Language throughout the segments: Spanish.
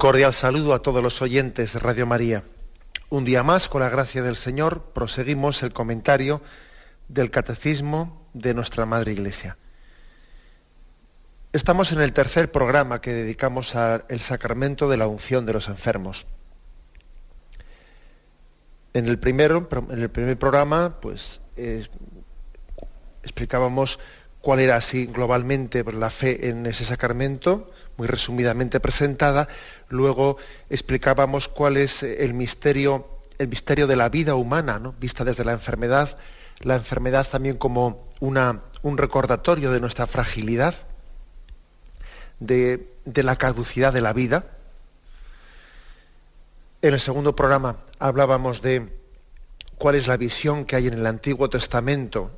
Cordial saludo a todos los oyentes de Radio María. Un día más, con la gracia del Señor, proseguimos el comentario del Catecismo de nuestra Madre Iglesia. Estamos en el tercer programa que dedicamos al sacramento de la unción de los enfermos. En el, primero, en el primer programa, pues explicábamos cuál era así globalmente la fe en ese sacramento, muy resumidamente presentada, luego explicábamos cuál es el misterio, el misterio de la vida humana, vista desde la enfermedad, la enfermedad también como una, un recordatorio de nuestra fragilidad, de, de la caducidad de la vida. En el segundo programa hablábamos de cuál es la visión que hay en el Antiguo Testamento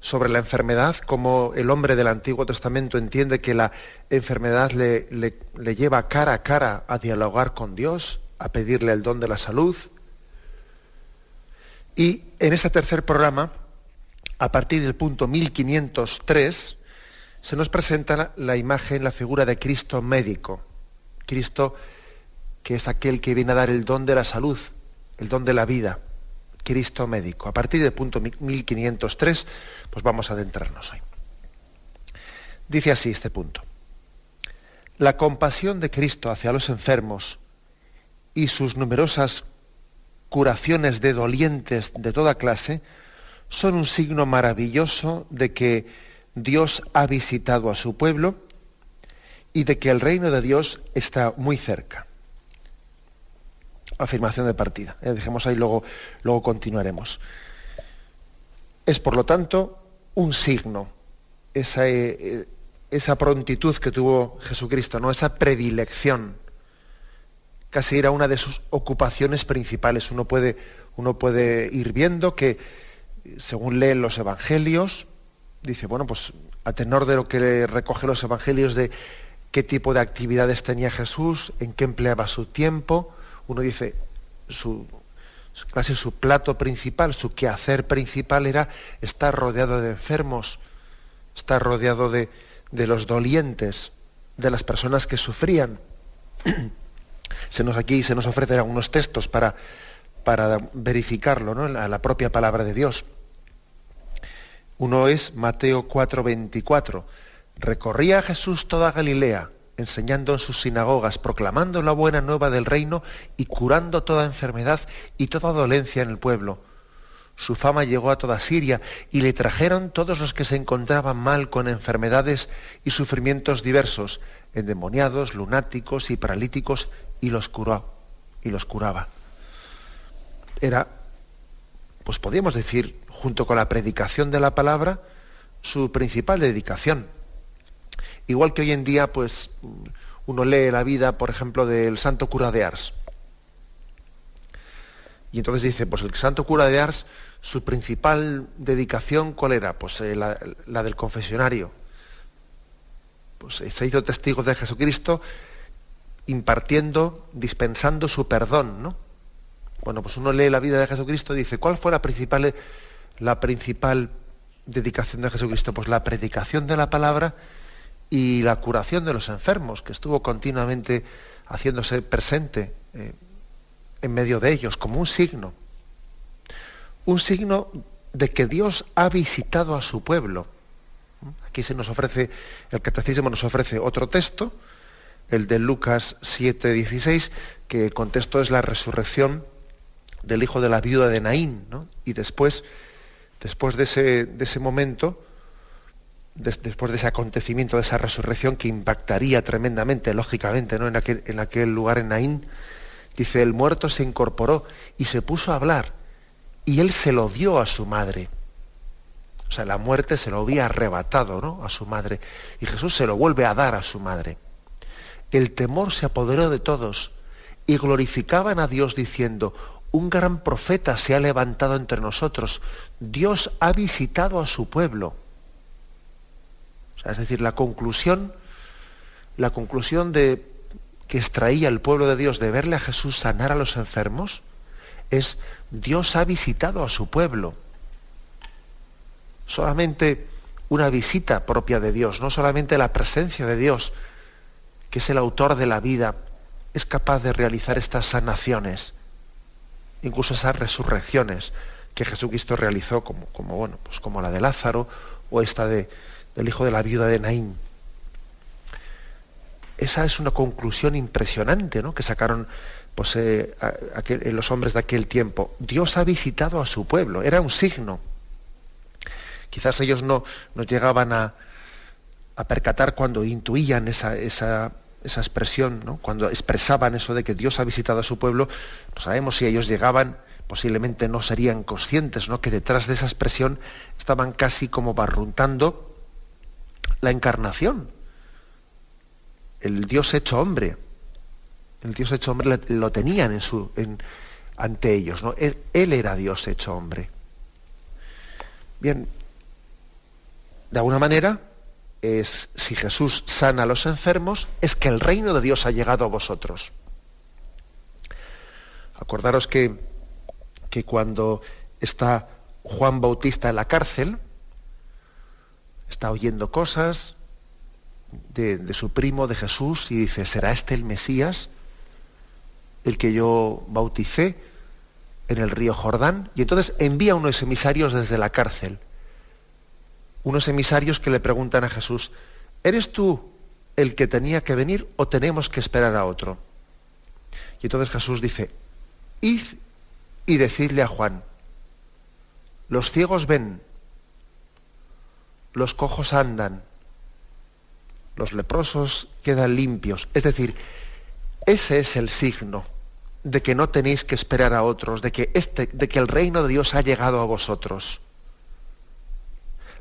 sobre la enfermedad, cómo el hombre del Antiguo Testamento entiende que la enfermedad le, le, lleva cara a cara a dialogar con Dios, a pedirle el don de la salud. Y en este tercer programa, a partir del punto 1503, se nos presenta la imagen, la figura de Cristo médico. Cristo que es aquel que viene a dar el don de la salud, el don de la vida. Cristo médico. A partir del punto 1503, pues vamos a adentrarnos hoy. Dice así este punto. La compasión de Cristo hacia los enfermos y sus numerosas curaciones de dolientes de toda clase son un signo maravilloso de que Dios ha visitado a su pueblo y de que el reino de Dios está muy cerca afirmación de partida. ¿eh? Dejemos ahí, luego, luego continuaremos. Es, por lo tanto, un signo, esa, eh, esa prontitud que tuvo Jesucristo, ¿no? esa predilección. Casi era una de sus ocupaciones principales. Uno puede, uno puede ir viendo que, según leen los evangelios, dice, bueno, pues a tenor de lo que recoge los evangelios de qué tipo de actividades tenía Jesús, en qué empleaba su tiempo, uno dice, su, casi su plato principal, su quehacer principal era estar rodeado de enfermos, estar rodeado de, los dolientes, de las personas que sufrían. se nos aquí se nos ofrecen algunos textos para, para verificarlo, ¿no? la, la propia palabra de Dios. Uno es Mateo 4:24. Recorría Jesús toda Galilea enseñando en sus sinagogas, proclamando la buena nueva del reino y curando toda enfermedad y toda dolencia en el pueblo. Su fama llegó a toda Siria y le trajeron todos los que se encontraban mal con enfermedades y sufrimientos diversos, endemoniados, lunáticos y paralíticos, y los curó, y los curaba. Era, pues podríamos decir, junto con la predicación de la palabra, su principal dedicación Igual que hoy en día, pues, uno lee la vida, por ejemplo, del santo cura de Ars. Y entonces dice, pues el santo cura de Ars, su principal dedicación, ¿cuál era? Pues eh, la, del confesionario. Pues eh, se hizo testigo de Jesucristo impartiendo, dispensando su perdón, ¿no? Bueno, pues uno lee la vida de Jesucristo y dice, ¿cuál fue la principal, la principal dedicación de Jesucristo? Pues la predicación de la palabra y la curación de los enfermos, que estuvo continuamente haciéndose presente eh, en medio de ellos, como un signo. Un signo de que Dios ha visitado a su pueblo. Aquí se nos ofrece, el catecismo nos ofrece otro texto, el de Lucas 7, 16, que el contexto es la resurrección del hijo de la viuda de Naín, Y después, después de ese, de ese momento, después de ese acontecimiento, de esa resurrección que impactaría tremendamente, lógicamente, ¿no? en, aquel, lugar en Naín, dice, el muerto se incorporó y se puso a hablar y él se lo dio a su madre. O sea, la muerte se lo había arrebatado ¿no? a su madre y Jesús se lo vuelve a dar a su madre. El temor se apoderó de todos y glorificaban a Dios diciendo, un gran profeta se ha levantado entre nosotros, Dios ha visitado a su pueblo. Es decir, la conclusión, la conclusión de que extraía el pueblo de Dios de verle a Jesús sanar a los enfermos es Dios ha visitado a su pueblo. Solamente una visita propia de Dios, no solamente la presencia de Dios, que es el autor de la vida, es capaz de realizar estas sanaciones, incluso esas resurrecciones que Jesucristo realizó, como, como, bueno, pues como la de Lázaro o esta de, del hijo de la viuda de Naín. Esa es una conclusión impresionante ¿no? que sacaron pues, eh, los hombres de aquel tiempo. Dios ha visitado a su pueblo, era un signo. Quizás ellos no, no llegaban a, a, percatar cuando intuían esa, esa, esa expresión, ¿no? cuando expresaban eso de que Dios ha visitado a su pueblo, no sabemos si ellos llegaban, posiblemente no serían conscientes, ¿no? que detrás de esa expresión estaban casi como barruntando la encarnación, el Dios hecho hombre. El Dios hecho hombre lo tenían en su, ante ellos. ¿no? Él, era Dios hecho hombre. Bien, de alguna manera, es, si Jesús sana a los enfermos, es que el reino de Dios ha llegado a vosotros. Acordaros que, que cuando está Juan Bautista en la cárcel, está oyendo cosas de, su primo, de Jesús, y dice, ¿será este el Mesías, el que yo bauticé en el río Jordán? Y entonces envía unos emisarios desde la cárcel, unos emisarios que le preguntan a Jesús, ¿eres tú el que tenía que venir o tenemos que esperar a otro? Y entonces Jesús dice, id y decidle a Juan, los ciegos ven, los cojos andan, los leprosos quedan limpios. Es decir, ese es el signo de que no tenéis que esperar a otros, de que, este, de que el reino de Dios ha llegado a vosotros.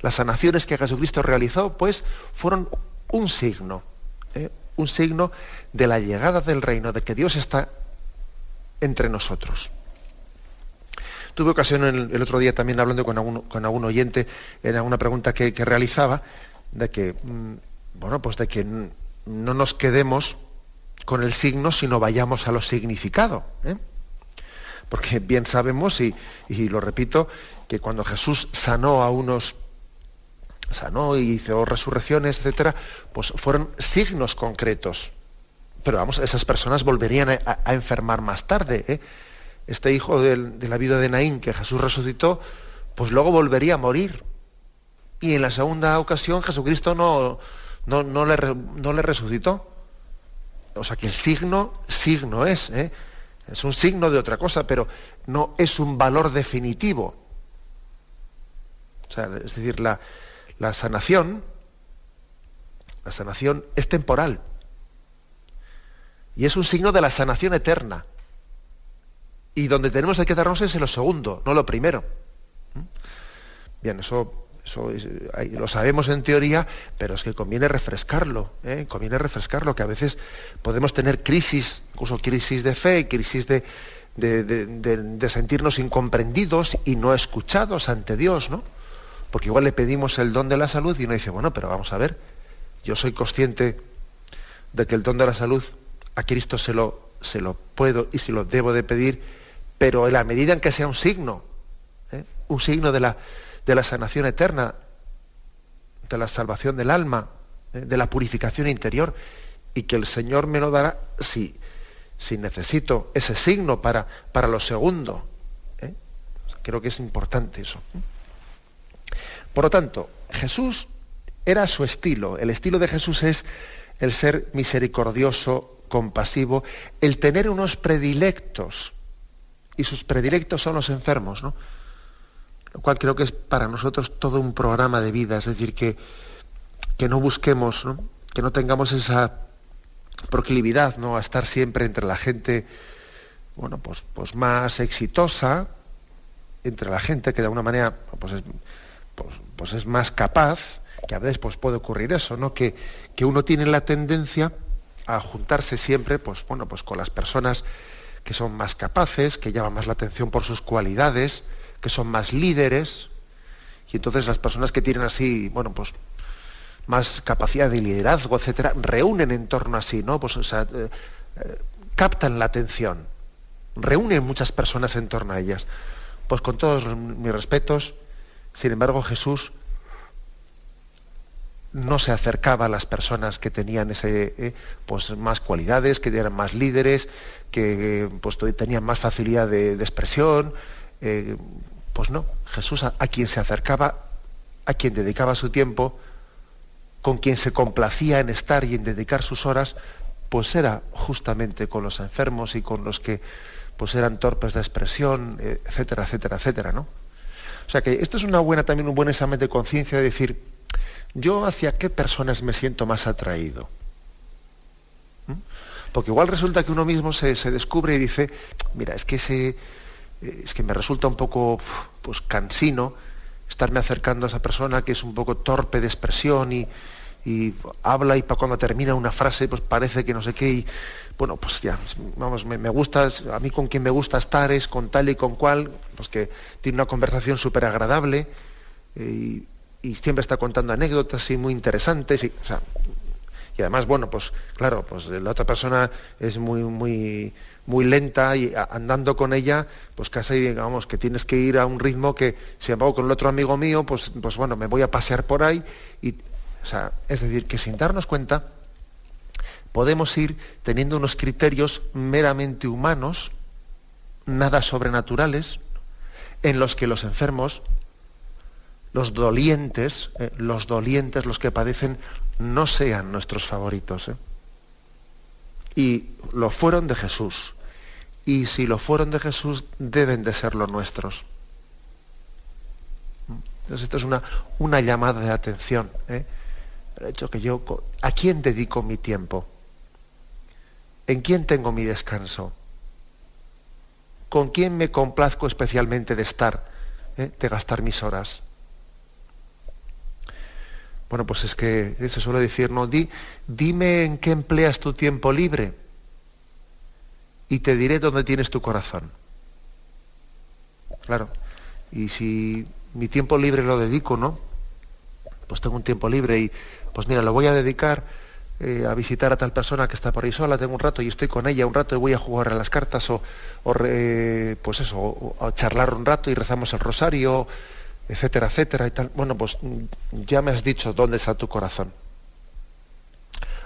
Las sanaciones que Jesucristo realizó, pues, fueron un signo, ¿eh? un signo de la llegada del reino, de que Dios está entre nosotros. Tuve ocasión el, otro día también hablando con algún, con algún oyente en alguna pregunta que, realizaba, de que, mm, bueno, pues de que no nos quedemos con el signo, sino vayamos a lo significado. ¿eh? Porque bien sabemos, y, lo repito, que cuando Jesús sanó a unos sanó y hizo resurrecciones, etcétera, pues fueron signos concretos. Pero vamos, esas personas volverían a, a enfermar más tarde. ¿eh? Este hijo de, la vida de Naín que Jesús resucitó, pues luego volvería a morir. Y en la segunda ocasión Jesucristo no, no, le, no le, resucitó. O sea que el signo, signo es, ¿eh? es un signo de otra cosa, pero no es un valor definitivo. O sea, es decir, la, la sanación, la sanación es temporal. Y es un signo de la sanación eterna. Y donde tenemos que quedarnos es en lo segundo, no lo primero. ¿Mm? Bien, eso, eso lo sabemos en teoría, pero es que conviene refrescarlo, ¿eh? conviene refrescarlo, que a veces podemos tener crisis, incluso crisis de fe, crisis de, de, sentirnos incomprendidos y no escuchados ante Dios, ¿no? Porque igual le pedimos el don de la salud y uno dice, bueno, pero vamos a ver, yo soy consciente de que el don de la salud a Cristo se lo, se lo puedo y se lo debo de pedir pero en la medida en que sea un signo, ¿eh? un signo de la, de la, sanación eterna, de la salvación del alma, ¿eh? de la purificación interior, y que el Señor me lo dará si, si necesito ese signo para, para lo segundo. ¿eh? Creo que es importante eso. Por lo tanto, Jesús era su estilo. El estilo de Jesús es el ser misericordioso, compasivo, el tener unos predilectos y sus predilectos son los enfermos, ¿no? Lo cual creo que es para nosotros todo un programa de vida, es decir, que que no busquemos, que no tengamos esa proclividad ¿no? a estar siempre entre la gente bueno, pues, pues más exitosa, entre la gente que de alguna manera pues es, pues, pues es más capaz, que a veces pues puede ocurrir eso, ¿no? Que, que uno tiene la tendencia a juntarse siempre pues, bueno, pues con las personas que son más capaces, que llaman más la atención por sus cualidades, que son más líderes, y entonces las personas que tienen así, bueno, pues más capacidad de liderazgo, etcétera, reúnen en torno a sí, ¿no? Pues, eh, eh, captan la atención, reúnen muchas personas en torno a ellas. Pues con todos mis respetos, sin embargo, Jesús no se acercaba a las personas que tenían ese, eh, pues más cualidades, que eran más líderes, que pues, tenían más facilidad de, expresión. pues no, Jesús a quien se acercaba, a quien dedicaba su tiempo, con quien se complacía en estar y en dedicar sus horas, pues era justamente con los enfermos y con los que pues eran torpes de expresión, etcétera, etcétera, etcétera, ¿no? O sea que esto es una buena, también un buen examen de conciencia de decir, yo hacia qué personas me siento más atraído. ¿Mm? Porque igual resulta que uno mismo se, descubre y dice, mira, es que ese, es que me resulta un poco pues cansino estarme acercando a esa persona que es un poco torpe de expresión y, habla y para cuando termina una frase pues parece que no sé qué y bueno pues ya vamos me, gusta a mí con quien me gusta estar es con tal y con cual pues que tiene una conversación súper agradable eh, y, siempre está contando anécdotas y muy interesantes y, además bueno pues claro pues la otra persona es muy muy muy lenta y andando con ella, pues casi digamos que tienes que ir a un ritmo que, si embargo, con el otro amigo mío, pues, pues bueno, me voy a pasear por ahí. Y, o sea, es decir, que sin darnos cuenta, podemos ir teniendo unos criterios meramente humanos, nada sobrenaturales, en los que los enfermos, los dolientes, eh, los dolientes, los que padecen, no sean nuestros favoritos. ¿eh? Y lo fueron de Jesús y si lo fueron de Jesús, deben de ser los nuestros. Entonces esto es una, una llamada de atención. ¿eh? El hecho que yo, ¿a quién dedico mi tiempo? ¿En quién tengo mi descanso? ¿Con quién me complazco especialmente de estar, ¿eh? de gastar mis horas? Bueno, pues es que se suele decir, no, di, dime en qué empleas tu tiempo libre y te diré dónde tienes tu corazón. Claro, y si mi tiempo libre lo dedico, ¿no? Pues tengo un tiempo libre y, pues mira, lo voy a dedicar eh, a visitar a tal persona que está por ahí sola, tengo un rato y estoy con ella un rato y voy a jugar a las cartas o, pues eso, a charlar un rato y rezamos el rosario, etcétera, etcétera y tal. Bueno, pues ya me has dicho dónde está tu corazón.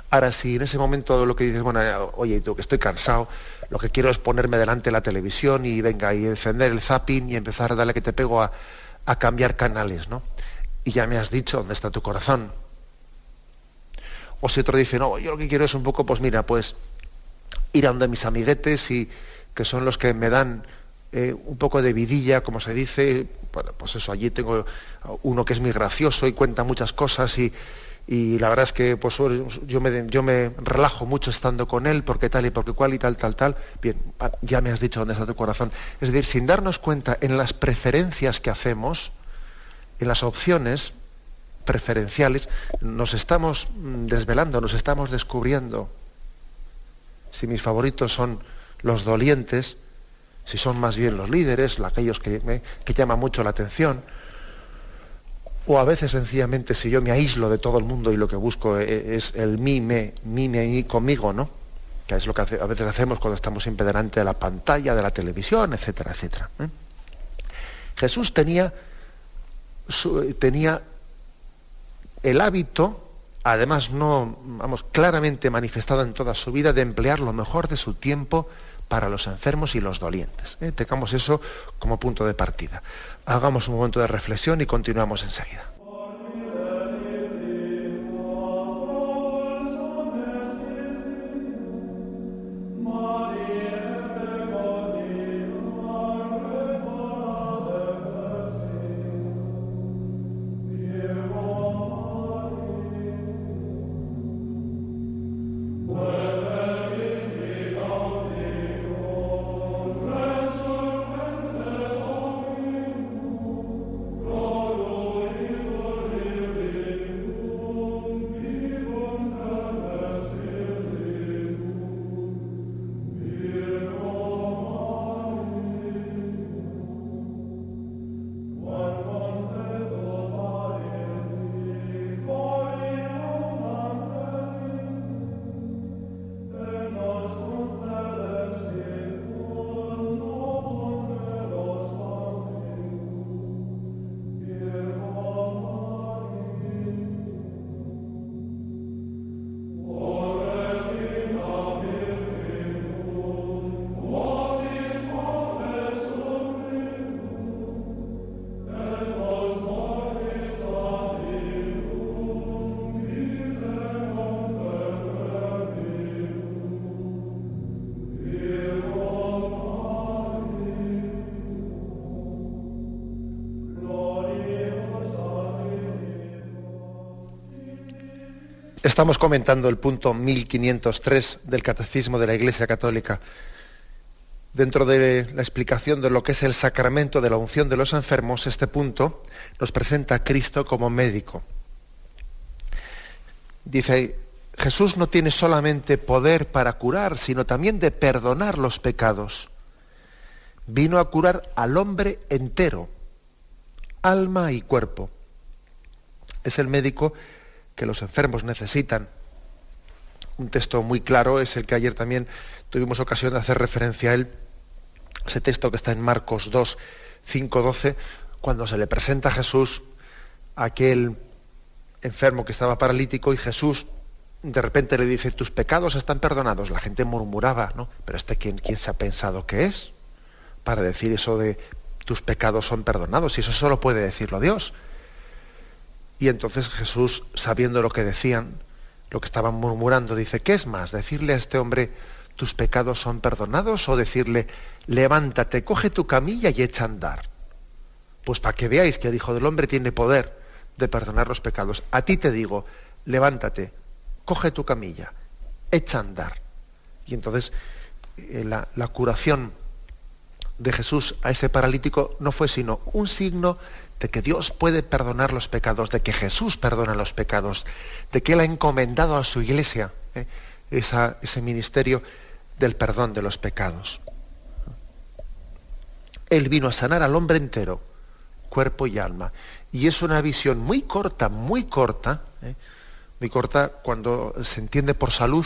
Ahora, si en ese momento lo que dices, bueno, oye, tú que estoy cansado, lo que quiero es ponerme delante de la televisión y venga, y encender el zapping y empezar a darle que te pego a, cambiar canales, ¿no? Y ya me has dicho dónde está tu corazón. O si otro dice, no, yo lo que quiero es un poco, pues mira, pues ir a donde mis amiguetes y que son los que me dan eh, un poco de vidilla, como se dice, bueno, pues eso, allí tengo uno que es muy gracioso y cuenta muchas cosas y, y la verdad es que pues, yo, me, yo me relajo mucho estando con él, porque tal y porque cual y tal, tal, tal. Bien, ah, ya me has dicho dónde está tu corazón. Es decir, sin darnos cuenta en las preferencias que hacemos, en las opciones preferenciales, nos estamos mm, desvelando, nos estamos descubriendo. Si mis favoritos son los dolientes, si son más bien los líderes, aquellos que, que llaman mucho la atención, o a veces sencillamente si yo me aíslo de todo el mundo y lo que busco e, es el mí, me, mí, me, conmigo, ¿no? Que es lo que a veces hacemos cuando estamos siempre delante de la pantalla, de la televisión, etcétera, etcétera. ¿eh? Jesús tenía, tenía el hábito, además no, vamos, claramente manifestado en toda su vida, de emplear lo mejor de su tiempo para los enfermos y los dolientes. ¿eh? Tengamos eso como punto de partida. Hagamos un momento de reflexión y continuamos enseguida. Estamos comentando el punto 1503 del Catecismo de la Iglesia Católica. Dentro de la explicación de lo que es el sacramento de la unción de los enfermos, este punto nos presenta a Cristo como médico. Dice, Jesús no tiene solamente poder para curar, sino también de perdonar los pecados. Vino a curar al hombre entero, alma y cuerpo. Es el médico que los enfermos necesitan. Un texto muy claro es el que ayer también tuvimos ocasión de hacer referencia a él, ese texto que está en Marcos 2, 5, 12, cuando se le presenta a Jesús aquel enfermo que estaba paralítico y Jesús de repente le dice, tus pecados están perdonados. La gente murmuraba, ¿no? Pero este, ¿quién, quién se ha pensado que es? Para decir eso de tus pecados son perdonados. Y eso solo puede decirlo Dios. Y entonces Jesús, sabiendo lo que decían, lo que estaban murmurando, dice, ¿qué es más? ¿Decirle a este hombre, tus pecados son perdonados? ¿O decirle, levántate, coge tu camilla y echa a andar? Pues para que veáis que el Hijo del Hombre tiene poder de perdonar los pecados. A ti te digo, levántate, coge tu camilla, echa a andar. Y entonces eh, la, la curación de Jesús a ese paralítico no fue sino un signo de que Dios puede perdonar los pecados, de que Jesús perdona los pecados, de que Él ha encomendado a su iglesia ¿eh? ese ministerio del perdón de los pecados. Él vino a sanar al hombre entero, cuerpo y alma. Y es una visión muy corta, muy corta, ¿eh? muy corta cuando se entiende por salud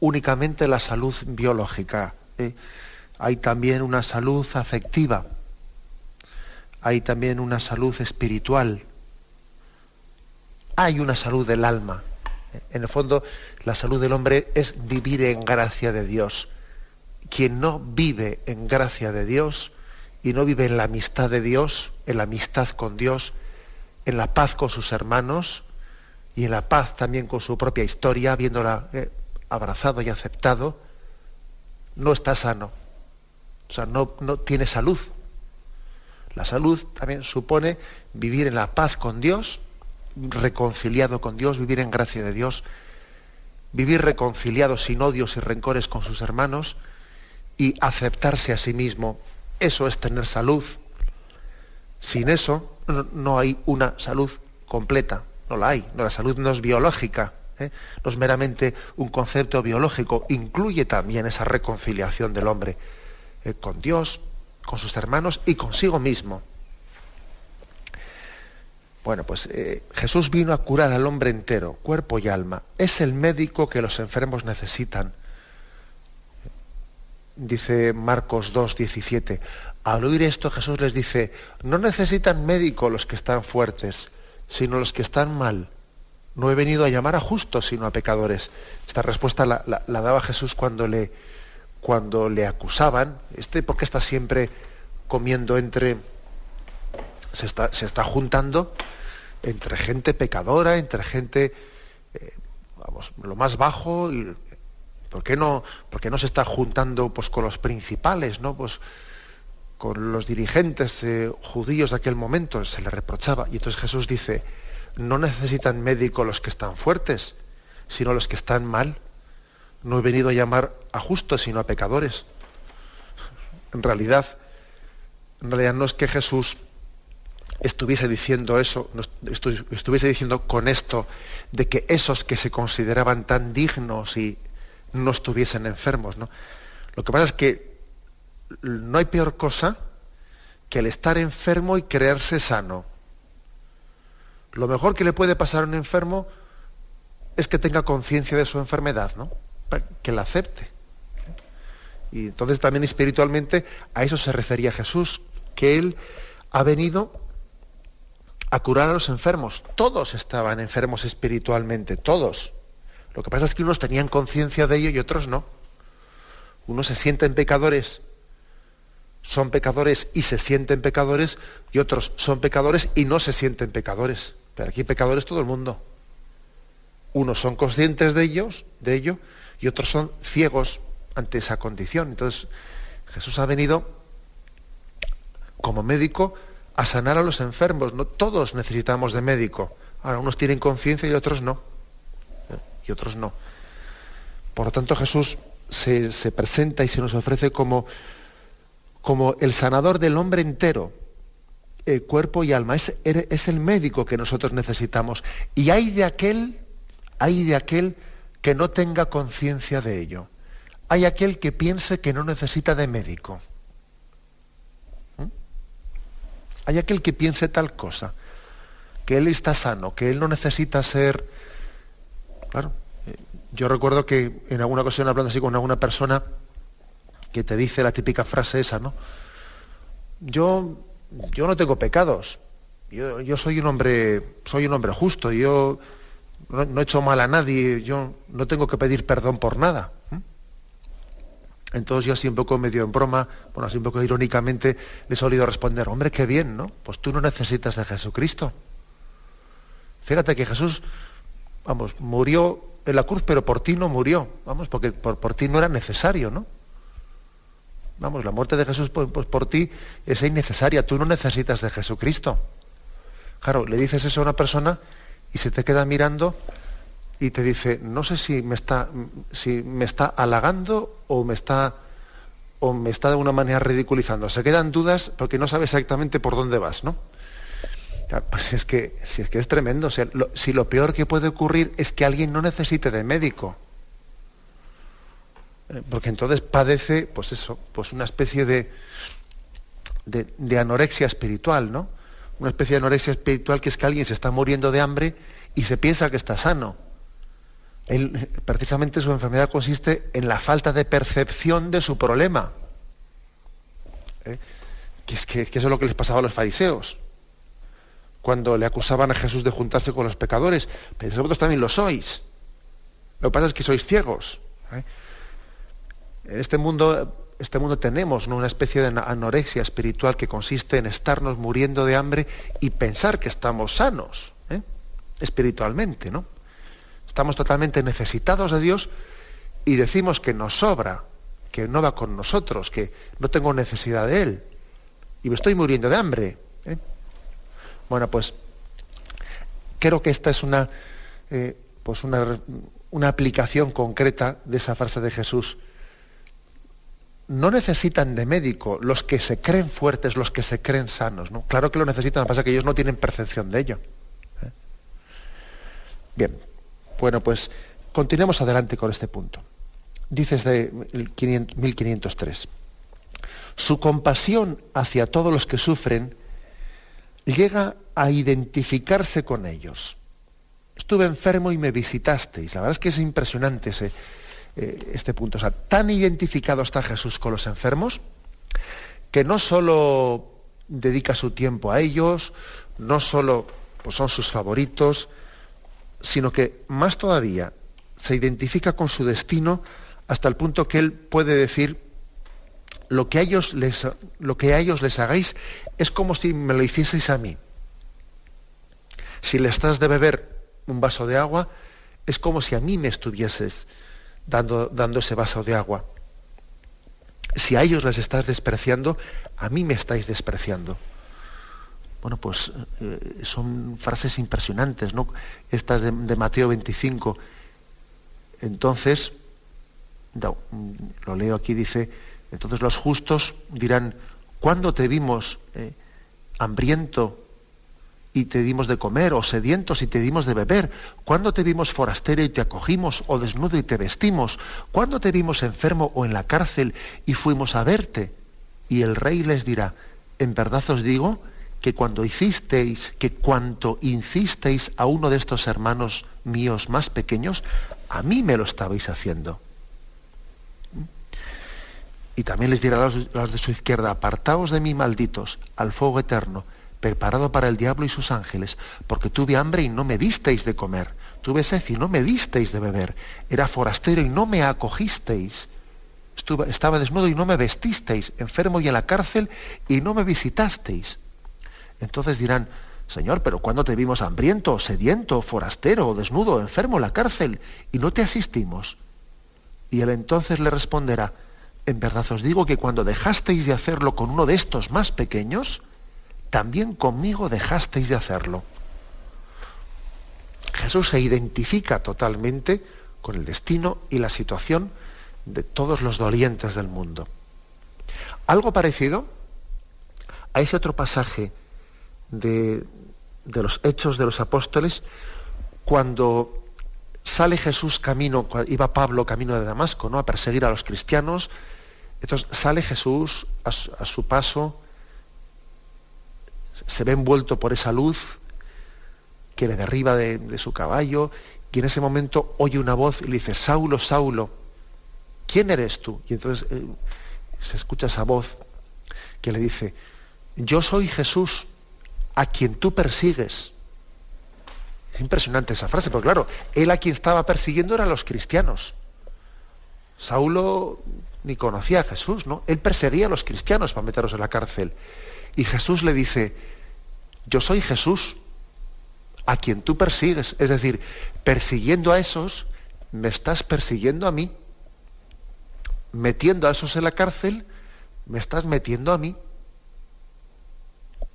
únicamente la salud biológica. ¿eh? Hay también una salud afectiva, hay también una salud espiritual, hay una salud del alma. En el fondo, la salud del hombre es vivir en gracia de Dios. Quien no vive en gracia de Dios y no vive en la amistad de Dios, en la amistad con Dios, en la paz con sus hermanos y en la paz también con su propia historia, viéndola eh, abrazado y aceptado, no está sano. O sea, no, no tiene salud. La salud también supone vivir en la paz con Dios, reconciliado con Dios, vivir en gracia de Dios, vivir reconciliado sin odios y rencores con sus hermanos y aceptarse a sí mismo. Eso es tener salud. Sin eso no, hay una salud completa, no la hay. la salud no es biológica, ¿eh? no es meramente un concepto biológico, incluye también esa reconciliación del hombre eh, con Dios, con sus hermanos y consigo mismo. Bueno, pues eh, Jesús vino a curar al hombre entero, cuerpo y alma. Es el médico que los enfermos necesitan. Dice Marcos 2, 17. Al oír esto Jesús les dice, no necesitan médico los que están fuertes, sino los que están mal. No he venido a llamar a justos, sino a pecadores. Esta respuesta la daba Jesús cuando le, cuando le acusaban, este, ¿por qué está siempre comiendo entre, se está, se está juntando entre gente pecadora, entre gente, eh, vamos, lo más bajo, ¿por qué no, por no se está juntando pues, con los principales, ¿no? Pues, con los dirigentes eh, judíos de aquel momento, se le reprochaba. Y entonces Jesús dice, no necesitan médico los que están fuertes, sino los que están mal. No he venido a llamar a justos, sino a pecadores. En realidad, en realidad no es que Jesús estuviese diciendo eso, estuviese diciendo con esto de que esos que se consideraban tan dignos y no estuviesen enfermos. Lo que pasa es que no hay peor cosa que el estar enfermo y creerse sano. Lo mejor que le puede pasar a un enfermo es que tenga conciencia de su enfermedad, ¿no? Que la acepte. Y entonces también espiritualmente a eso se refería Jesús, que Él ha venido a curar a los enfermos. Todos estaban enfermos espiritualmente, todos. Lo que pasa es que unos tenían conciencia de ello y otros no. Unos se sienten pecadores, son pecadores y se sienten pecadores, y otros son pecadores y no se sienten pecadores. Pero aquí pecadores todo el mundo. Unos son conscientes de ellos, de ello, y otros son ciegos ante esa condición. Entonces, Jesús ha venido como médico a sanar a los enfermos. No todos necesitamos de médico. Ahora, unos tienen conciencia y otros no. y otros no. Por lo tanto, Jesús se, presenta y se nos ofrece como, como el sanador del hombre entero, eh, cuerpo y alma. Es, es, el médico que nosotros necesitamos. Y hay de aquel, hay de aquel que no tenga conciencia de ello. Hay aquel que piense que no necesita de médico. ¿Mm? Hay aquel que piense tal cosa, que él está sano, que él no necesita ser... Claro, eh, yo recuerdo que en alguna ocasión hablando así con alguna persona que te dice la típica frase esa, ¿no? Yo, yo no tengo pecados, yo, soy un hombre, soy un hombre justo, yo no, he hecho mal a nadie, yo no tengo que pedir perdón por nada. Entonces yo así un poco medio en broma, bueno, así un poco irónicamente, le he solido responder, hombre, qué bien, ¿no? Pues tú no necesitas de Jesucristo. Fíjate que Jesús, vamos, murió en la cruz, pero por ti no murió, vamos, porque por, por ti no era necesario, ¿no? Vamos, la muerte de Jesús pues, pues por ti es innecesaria, tú no necesitas de Jesucristo. Claro, le dices eso a una persona y se te queda mirando y te dice, no sé si me está, si me está halagando o me está, o me está de una manera ridiculizando. Se quedan dudas porque no sabe exactamente por dónde vas, ¿no? Pues es que, si es que es tremendo. si lo peor que puede ocurrir es que alguien no necesite de médico. Eh, porque entonces padece, pues eso, pues una especie de, de, de anorexia espiritual, ¿no? Una especie de anorexia espiritual que es que alguien se está muriendo de hambre y se piensa que está sano. precisamente su enfermedad consiste en la falta de percepción de su problema. ¿Eh? Que, es que, eso es lo que les pasaba a los fariseos. Cuando le acusaban a Jesús de juntarse con los pecadores. Pero vosotros también lo sois. Lo que pasa es que sois ciegos. ¿eh? En este mundo este mundo tenemos una especie de anorexia espiritual que consiste en estarnos muriendo de hambre y pensar que estamos sanos ¿eh? espiritualmente, ¿no? Estamos totalmente necesitados de Dios y decimos que nos sobra, que no va con nosotros, que no tengo necesidad de Él y me estoy muriendo de hambre. ¿eh? Bueno, pues creo que esta es una, eh, pues una, una aplicación concreta de esa frase de Jesús no necesitan de médico los que se creen fuertes, los que se creen sanos. ¿no? Claro que lo necesitan, lo que pasa es que ellos no tienen percepción de ello. ¿eh? Bien, bueno, pues continuemos adelante con este punto. Dice de 1503. Su compasión hacia todos los que sufren llega a identificarse con ellos. Estuve enfermo y me visitasteis. La verdad es que es impresionante ese, eh, este punto. O sea, tan identificado está Jesús con los enfermos que no solo dedica su tiempo a ellos, no solo pues, son sus favoritos, sino que más todavía se identifica con su destino hasta el punto que él puede decir lo que a ellos les, lo que a ellos les hagáis es como si me lo hicieseis a mí. Si le estás de beber un vaso de agua, es como si a mí me estuvieses dando, ese vaso de agua. Si a ellos les estás despreciando, a mí me estáis despreciando. Bueno, pues eh, son frases impresionantes, ¿no? Estas de, Mateo 25. Entonces, lo leo aquí, dice, entonces los justos dirán, ¿cuándo te vimos eh, hambriento y te dimos de comer, o sedientos y te dimos de beber? ¿Cuándo te vimos forastero y te acogimos, o desnudo y te vestimos? ¿Cuándo te vimos enfermo o en la cárcel y fuimos a verte? Y el rey les dirá, en verdad os digo que cuando hicisteis, que cuanto hicisteis a uno de estos hermanos míos más pequeños, a mí me lo estabais haciendo. Y también les dirá a los de su izquierda, apartaos de mí, malditos, al fuego eterno preparado para el diablo y sus ángeles, porque tuve hambre y no me disteis de comer, tuve sed y no me disteis de beber, era forastero y no me acogisteis, estaba desnudo y no me vestisteis, enfermo y en la cárcel y no me visitasteis. Entonces dirán, Señor, pero ¿cuándo te vimos hambriento, sediento, forastero, desnudo, enfermo en la cárcel y no te asistimos? Y él entonces le responderá, en verdad os digo que cuando dejasteis de hacerlo con uno de estos más pequeños, también conmigo dejasteis de hacerlo. Jesús se identifica totalmente con el destino y la situación de todos los dolientes del mundo. Algo parecido a ese otro pasaje de, de los Hechos de los Apóstoles, cuando sale Jesús camino, iba Pablo camino de Damasco, ¿no? A perseguir a los cristianos. Entonces sale Jesús a su, paso, se ve envuelto por esa luz que le derriba de, su caballo, y en ese momento oye una voz y le dice, Saulo, Saulo, ¿quién eres tú? Y entonces eh, se escucha esa voz que le dice, yo soy Jesús, a quien tú persigues. Es impresionante esa frase, porque claro, él a quien estaba persiguiendo eran los cristianos. Saulo ni conocía a Jesús, ¿no? Él perseguía a los cristianos para meterlos en la cárcel. Y Jesús le dice, yo soy Jesús, a quien tú persigues. Es decir, persiguiendo a esos, me estás persiguiendo a mí. Metiendo a esos en la cárcel, me estás metiendo a mí.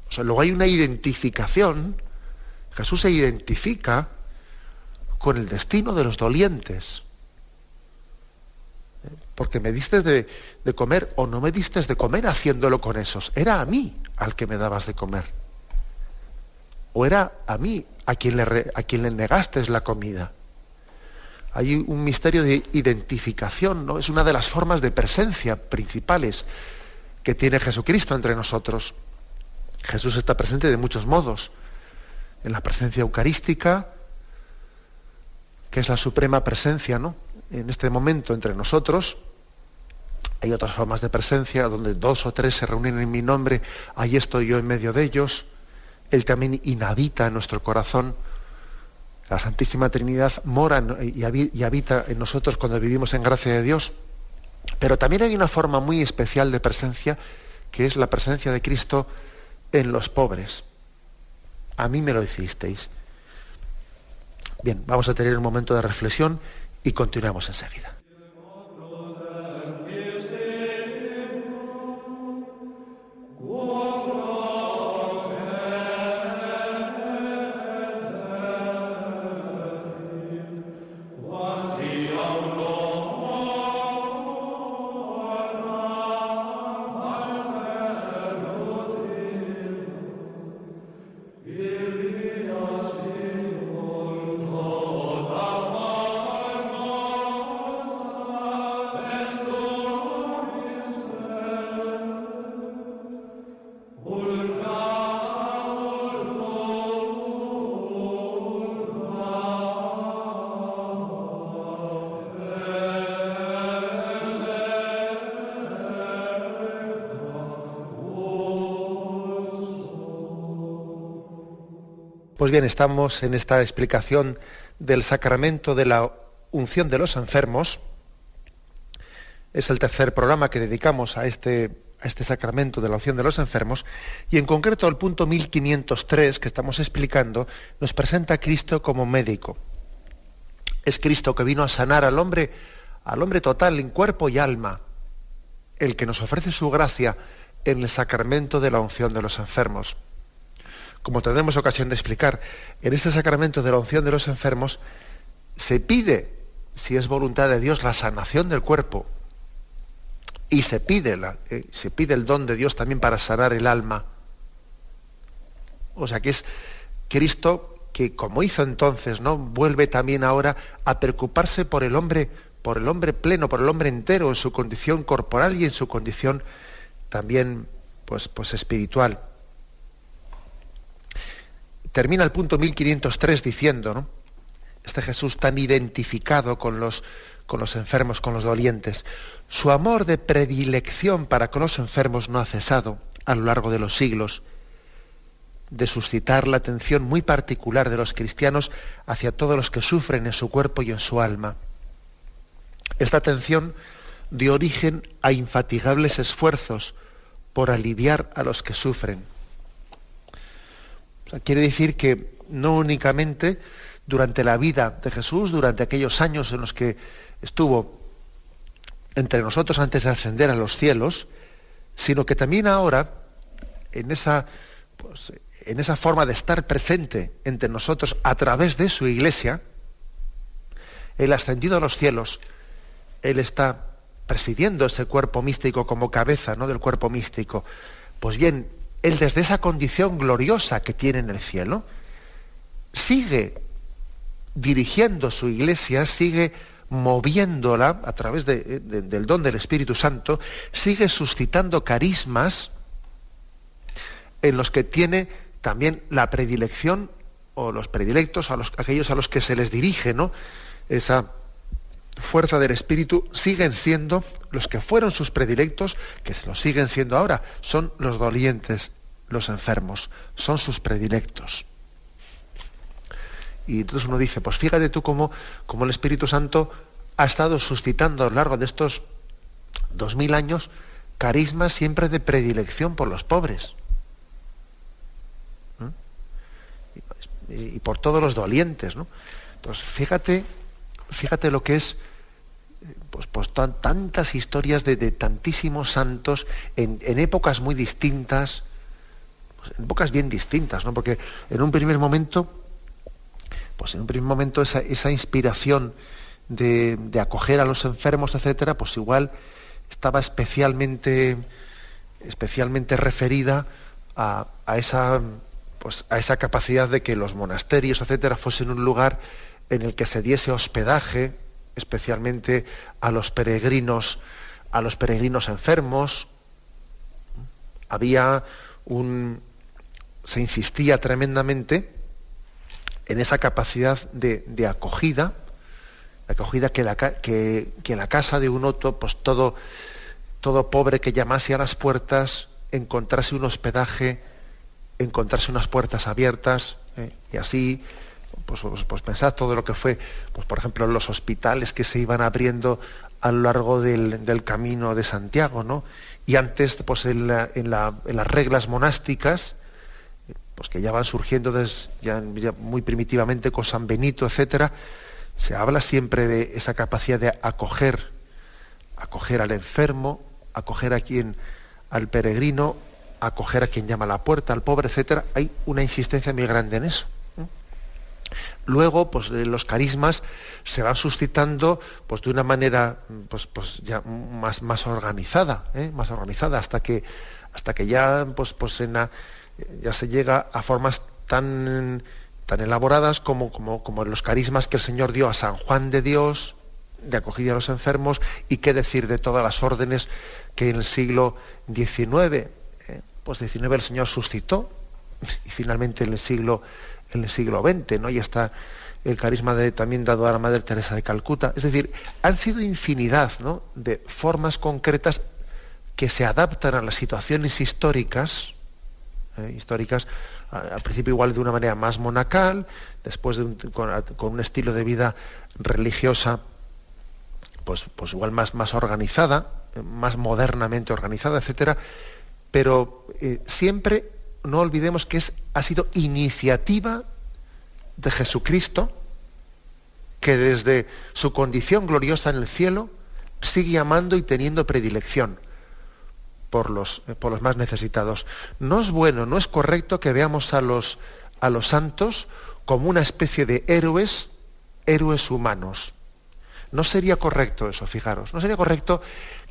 O sea, luego hay una identificación Jesús se identifica con el destino de los dolientes. Porque me diste de, comer o no me diste de comer haciéndolo con esos. Era a mí al que me dabas de comer. O era a mí a quien le, a quien le negaste la comida. Hay un misterio de identificación, ¿no? Es una de las formas de presencia principales que tiene Jesucristo entre nosotros. Jesús está presente de muchos modos en la presencia eucarística, que es la suprema presencia, ¿no? En este momento entre nosotros. Hay otras formas de presencia donde dos o tres se reúnen en mi nombre, ahí estoy yo en medio de ellos. Él también inhabita nuestro corazón. La Santísima Trinidad mora y habita en nosotros cuando vivimos en gracia de Dios. Pero también hay una forma muy especial de presencia, que es la presencia de Cristo en los pobres a mí me lo hicisteis. Bien, vamos a tener un momento de reflexión y continuamos enseguida. Pues bien, estamos en esta explicación del sacramento de la unción de los enfermos. Es el tercer programa que dedicamos a este, este sacramento de la unción de los enfermos. Y en concreto el punto 1503 que estamos explicando nos presenta a Cristo como médico. Es Cristo que vino a sanar al hombre, al hombre total en cuerpo y alma, el que nos ofrece su gracia en el sacramento de la unción de los enfermos como tendremos ocasión de explicar, en este sacramento de la unción de los enfermos se pide, si es voluntad de Dios, la sanación del cuerpo. Y se pide, la, eh, se pide el don de Dios también para sanar el alma. O sea que es Cristo que, como hizo entonces, ¿no? vuelve también ahora a preocuparse por el hombre, por el hombre pleno, por el hombre entero, en su condición corporal y en su condición también pues, pues espiritual termina el punto 1503 diciendo, ¿no? Este Jesús tan identificado con los, con los enfermos, con los dolientes, su amor de predilección para con los enfermos no ha cesado a lo largo de los siglos de suscitar la atención muy particular de los cristianos hacia todos los que sufren en su cuerpo y en su alma. Esta atención dio origen a infatigables esfuerzos por aliviar a los que sufren quiere decir que no únicamente durante la vida de Jesús, durante aquellos años en los que estuvo entre nosotros antes de ascender a los cielos, sino que también ahora, en esa, pues, en esa forma de estar presente entre nosotros a través de su iglesia, el ascendido a los cielos, Él está presidiendo ese cuerpo místico como cabeza ¿no? del cuerpo místico. Pues bien, Él desde esa condición gloriosa que tiene en el cielo, sigue dirigiendo su iglesia, sigue moviéndola a través del don del Espíritu Santo, sigue suscitando carismas en los que tiene también la predilección o los predilectos, a los, aquellos a los que se les dirige, ¿no? Esa fuerza del Espíritu siguen siendo los que fueron sus predilectos, que se lo siguen siendo ahora, son los dolientes, los enfermos, son sus predilectos. Y entonces uno dice, pues fíjate tú cómo, cómo el Espíritu Santo ha estado suscitando a lo largo de estos dos mil años carismas siempre de predilección por los pobres. y, por todos los dolientes. ¿no? Entonces, fíjate, fíjate lo que es pues, pues tantas historias de, tantísimos santos en, épocas muy distintas, pues, en épocas bien distintas, ¿no? porque en un primer momento, pues en un primer momento esa, esa inspiración de, de, acoger a los enfermos, etcétera, pues igual estaba especialmente, especialmente referida a, a esa pues, a esa capacidad de que los monasterios, etcétera, fuesen un lugar en el que se diese hospedaje, especialmente a los peregrinos, a los peregrinos enfermos. Había un se insistía tremendamente en esa capacidad de, acogida, acogida que la, que, la casa de un otro, pues todo, todo pobre que llamase a las puertas, encontrase un hospedaje encontrarse unas puertas abiertas ¿eh? y así pues, pues, pues, pensad todo lo que fue, pues por ejemplo, los hospitales que se iban abriendo a lo largo del, camino de Santiago, ¿no? Y antes, pues en, las reglas monásticas, pues que ya van surgiendo desde, ya, muy primitivamente con San Benito, etcétera, se habla siempre de esa capacidad de acoger, acoger al enfermo, acoger a quien, al peregrino, acoger a quien llama a la puerta, al pobre, etcétera, hay una insistencia muy grande en eso. Luego, pues los carismas se van suscitando pues, de una manera pues, pues ya más, más organizada, ¿eh? más organizada, hasta que, hasta que ya, pues, pues ya se llega a formas tan, tan elaboradas como, como, como los carismas que el Señor dio a San Juan de Dios, de acogida a los enfermos, y qué decir de todas las órdenes que en el siglo XIX pues 19 el Señor suscitó y finalmente en el siglo en el siglo XX, ¿no? Y está el carisma de, también dado a la Madre Teresa de Calcuta. Es decir, han sido infinidad ¿no? de formas concretas que se adaptan a las situaciones históricas, ¿eh? históricas, al principio igual de una manera más monacal, después con, un estilo de vida religiosa, pues, pues igual más, más organizada, más modernamente organizada, etcétera, pero eh, siempre no olvidemos que es, ha sido iniciativa de Jesucristo que desde su condición gloriosa en el cielo sigue amando y teniendo predilección por los, por los más necesitados. No es bueno, no es correcto que veamos a los, a los santos como una especie de héroes, héroes humanos. No sería correcto eso, fijaros. No sería correcto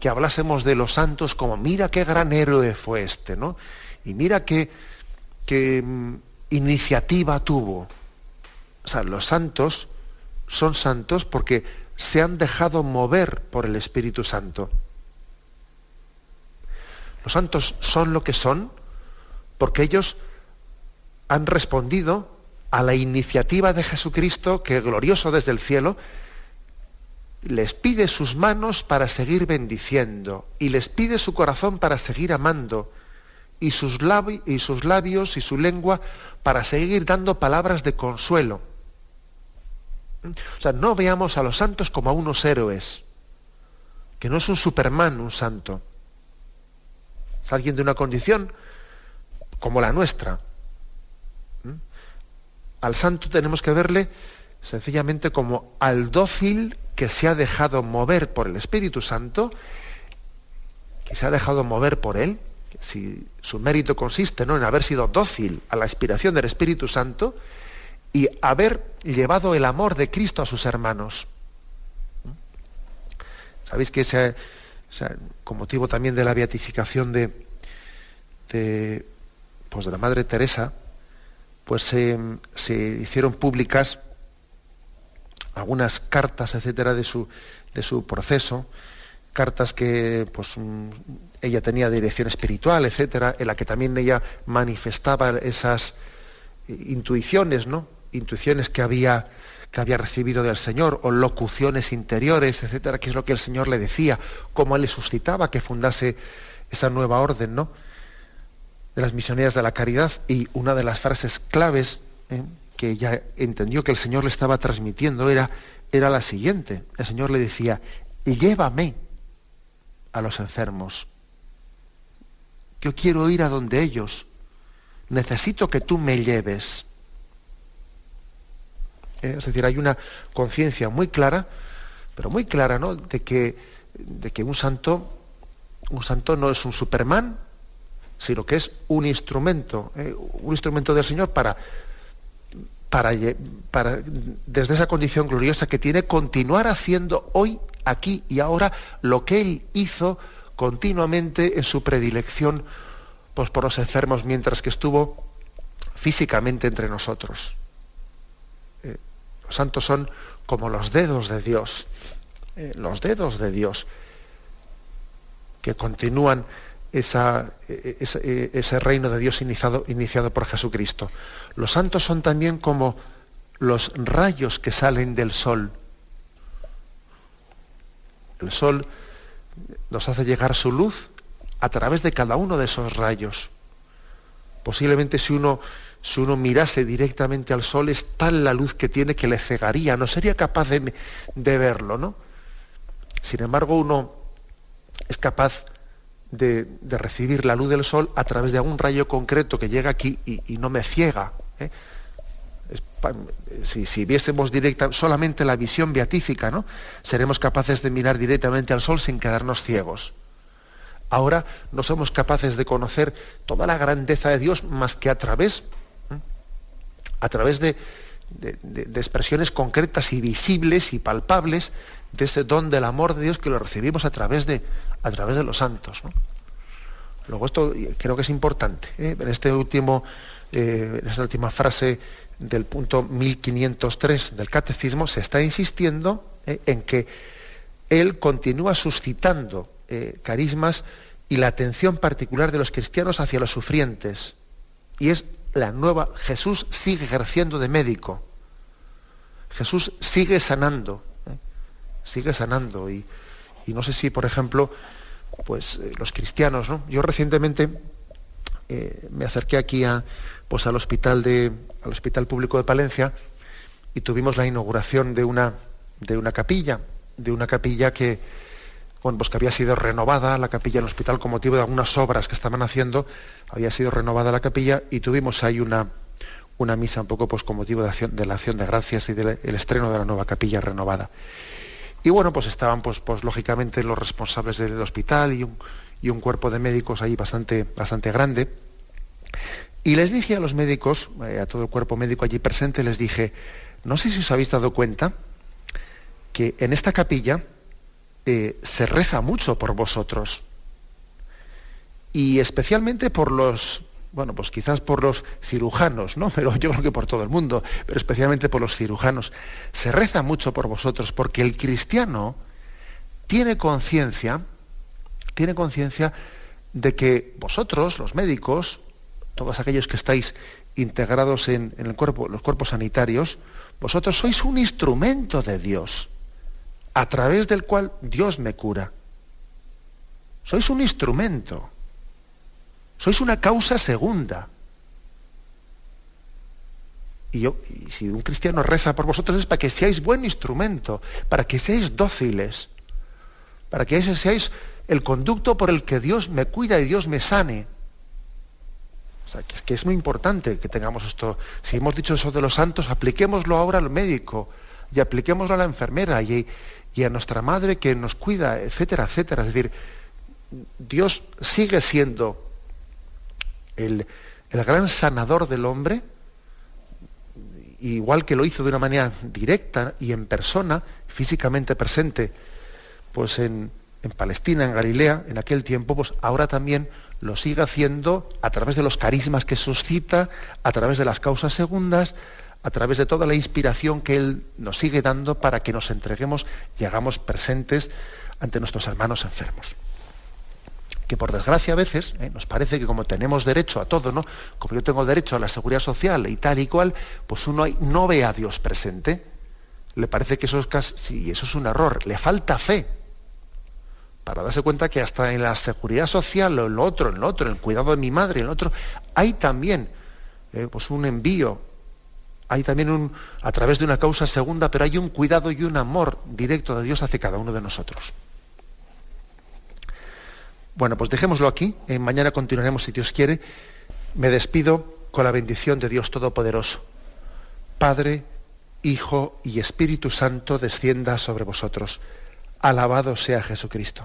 que hablásemos de los santos como, mira qué gran héroe fue este, ¿no? Y mira qué, mm, iniciativa tuvo. O sea, los santos son santos porque se han dejado mover por el Espíritu Santo. Los santos son lo que son porque ellos han respondido a la iniciativa de Jesucristo, que glorioso desde el cielo, les pide sus manos para seguir bendiciendo y les pide su corazón para seguir amando y sus, y sus labios y su lengua para seguir dando palabras de consuelo. O sea, no veamos a los santos como a unos héroes, que no es un Superman un santo. Es alguien de una condición como la nuestra. ¿Mm? Al santo tenemos que verle sencillamente como al dócil que se ha dejado mover por el Espíritu Santo, que se ha dejado mover por él, si su mérito consiste ¿no? en haber sido dócil a la inspiración del Espíritu Santo y haber llevado el amor de Cristo a sus hermanos. Sabéis que con motivo también de la beatificación de, de, pues de la Madre Teresa, pues se hicieron públicas algunas cartas, etcétera, de su, de su proceso, cartas que pues, ella tenía dirección espiritual, etcétera, en la que también ella manifestaba esas eh, intuiciones, ¿no? Intuiciones que había, que había recibido del Señor, o locuciones interiores, etcétera, que es lo que el Señor le decía, cómo él le suscitaba que fundase esa nueva orden, ¿no? de las misioneras de la caridad, y una de las frases claves ¿eh? que ella entendió que el Señor le estaba transmitiendo era, era la siguiente. El Señor le decía, llévame a los enfermos. Yo quiero ir a donde ellos. Necesito que tú me lleves. Eh, es decir, hay una conciencia muy clara, pero muy clara, ¿no? De que, de que un santo, un santo no es un Superman, sino que es un instrumento, eh, un instrumento del Señor para para, desde esa condición gloriosa que tiene, continuar haciendo hoy, aquí y ahora lo que Él hizo continuamente en su predilección pues, por los enfermos mientras que estuvo físicamente entre nosotros. Eh, los santos son como los dedos de Dios, eh, los dedos de Dios, que continúan esa, e, e, e, ese, reino de Dios iniciado, iniciado por Jesucristo. Los santos son también como los rayos que salen del sol. El sol nos hace llegar su luz a través de cada uno de esos rayos. Posiblemente si uno, si uno mirase directamente al sol es tal la luz que tiene que le cegaría, no sería capaz de, de verlo, ¿no? Sin embargo, uno es capaz de, recibir la luz del sol a través de algún rayo concreto que llega aquí y, no me ciega. ¿eh? Si, viésemos directa, solamente la visión beatífica, ¿no? seremos capaces de mirar directamente al sol sin quedarnos ciegos. Ahora no somos capaces de conocer toda la grandeza de Dios más que a través, ¿eh? a través de, expresiones concretas y visibles y palpables de ese don del amor de Dios que lo recibimos a través de, a través de los santos. Luego esto creo que es importante. ¿eh? En este último, eh, en esta última frase del punto 1503 del catecismo se está insistiendo ¿eh? en que él continúa suscitando carismas y la atención particular de los cristianos hacia los sufrientes. Y es la nueva, Jesús sigue ejerciendo de médico. Jesús sigue sanando, sigue sanando. Y, y no sé si, por ejemplo, pues eh, los cristianos, ¿no? Yo recientemente eh, me acerqué aquí a, pues, al hospital de, al hospital público de Palencia y tuvimos la inauguración de una, de una capilla, de una capilla que, bueno, pues que había sido renovada, la capilla del hospital con motivo de algunas obras que estaban haciendo, había sido renovada la capilla y tuvimos ahí una, una misa un poco pues con motivo de, la acción de gracias y del estreno de la nueva capilla renovada. Y bueno, pues estaban pues, pues lógicamente los responsables del hospital y un, y un cuerpo de médicos ahí bastante, bastante grande. Y les dije a los médicos, eh, a todo el cuerpo médico allí presente, les dije, no sé si os habéis dado cuenta que en esta capilla eh, se reza mucho por vosotros. Y especialmente por los, bueno, pues quizás por los cirujanos, ¿no? Pero yo creo que por todo el mundo, pero especialmente por los cirujanos. Se reza mucho por vosotros porque el cristiano tiene conciencia, tiene conciencia de que vosotros, los médicos, todos aquellos que estáis integrados en, el cuerpo, los cuerpos sanitarios, vosotros sois un instrumento de Dios, a través del cual Dios me cura. Sois un instrumento. Sois una causa segunda. Y, yo, si un cristiano reza por vosotros es para que seáis buen instrumento, para que seáis dóciles, para que seáis el conducto por el que Dios me cuida y Dios me sane. Que es, que es muy importante que tengamos esto. Si hemos dicho eso de los santos, apliquémoslo ahora al médico y apliquémoslo a la enfermera y, y a nuestra madre que nos cuida, etcétera, etcétera. Es decir, Dios sigue siendo el, el gran sanador del hombre, igual que lo hizo de una manera directa y en persona, físicamente presente, pues en, en Palestina, en Galilea, en aquel tiempo, pues ahora también lo sigue haciendo a través de los carismas que suscita, a través de las causas segundas, a través de toda la inspiración que Él nos sigue dando para que nos entreguemos y hagamos presentes ante nuestros hermanos enfermos. Que por desgracia a veces ¿eh? nos parece que como tenemos derecho a todo, ¿no? Como yo tengo derecho a la seguridad social y tal y cual, pues uno no ve a Dios presente. Le parece que eso es, casi, eso es un error. Le falta fe para darse cuenta que hasta en la seguridad social, en lo otro, en lo otro, en el cuidado de mi madre, en lo otro, hay también eh, pues un envío, hay también un, a través de una causa segunda, pero hay un cuidado y un amor directo de Dios hacia cada uno de nosotros. Bueno, pues dejémoslo aquí, mañana continuaremos si Dios quiere. Me despido con la bendición de Dios Todopoderoso. Padre, Hijo y Espíritu Santo descienda sobre vosotros. Alabado sea Jesucristo.